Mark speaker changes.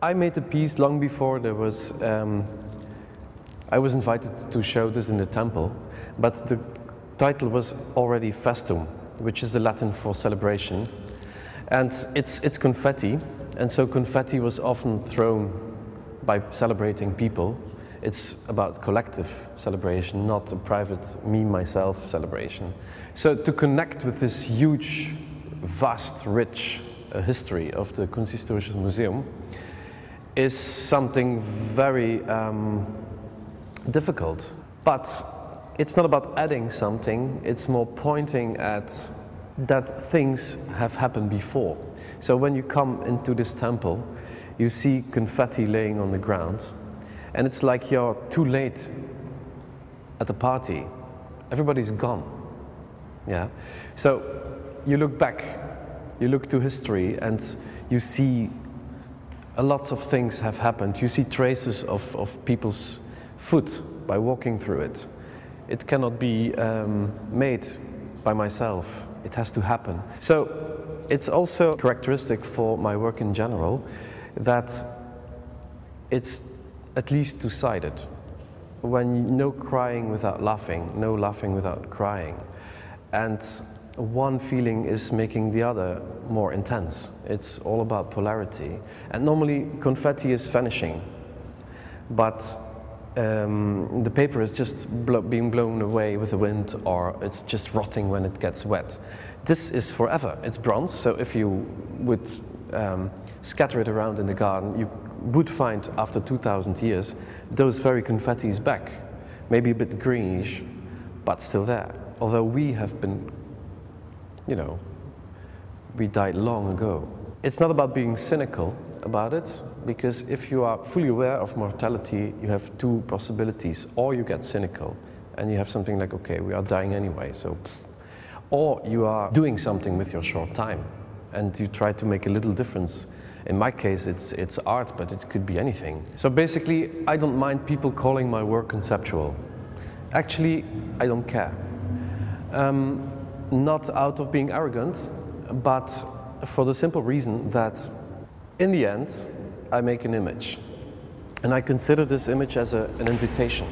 Speaker 1: I made the piece long before there was. Um, I was invited to show this in the temple, but the title was already Festum, which is the Latin for celebration. And it's, it's confetti, and so confetti was often thrown by celebrating people. It's about collective celebration, not a private me, myself celebration. So to connect with this huge, vast, rich uh, history of the Kunsthistorisches Museum is something very um, difficult. But it's not about adding something, it's more pointing at that things have happened before. So when you come into this temple, you see confetti laying on the ground, and it's like you're too late at the party. Everybody's gone. Yeah. So you look back, you look to history, and you see a lot of things have happened. You see traces of, of people's foot by walking through it. It cannot be um, made by myself. It has to happen. So it's also characteristic for my work in general that it's at least two-sided. When no crying without laughing, no laughing without crying. And one feeling is making the other more intense. It's all about polarity. And normally confetti is vanishing, but um, the paper is just blo being blown away with the wind or it's just rotting when it gets wet. This is forever. It's bronze, so if you would um, scatter it around in the garden, you would find after 2,000 years those very confettis back. Maybe a bit greenish, but still there. Although we have been, you know, we died long ago. It's not about being cynical about it, because if you are fully aware of mortality, you have two possibilities. Or you get cynical and you have something like, okay, we are dying anyway, so. Or you are doing something with your short time and you try to make a little difference. In my case, it's, it's art, but it could be anything. So basically, I don't mind people calling my work conceptual. Actually, I don't care. Um, not out of being arrogant, but for the simple reason that in the end, I make an image. And I consider this image as a, an invitation.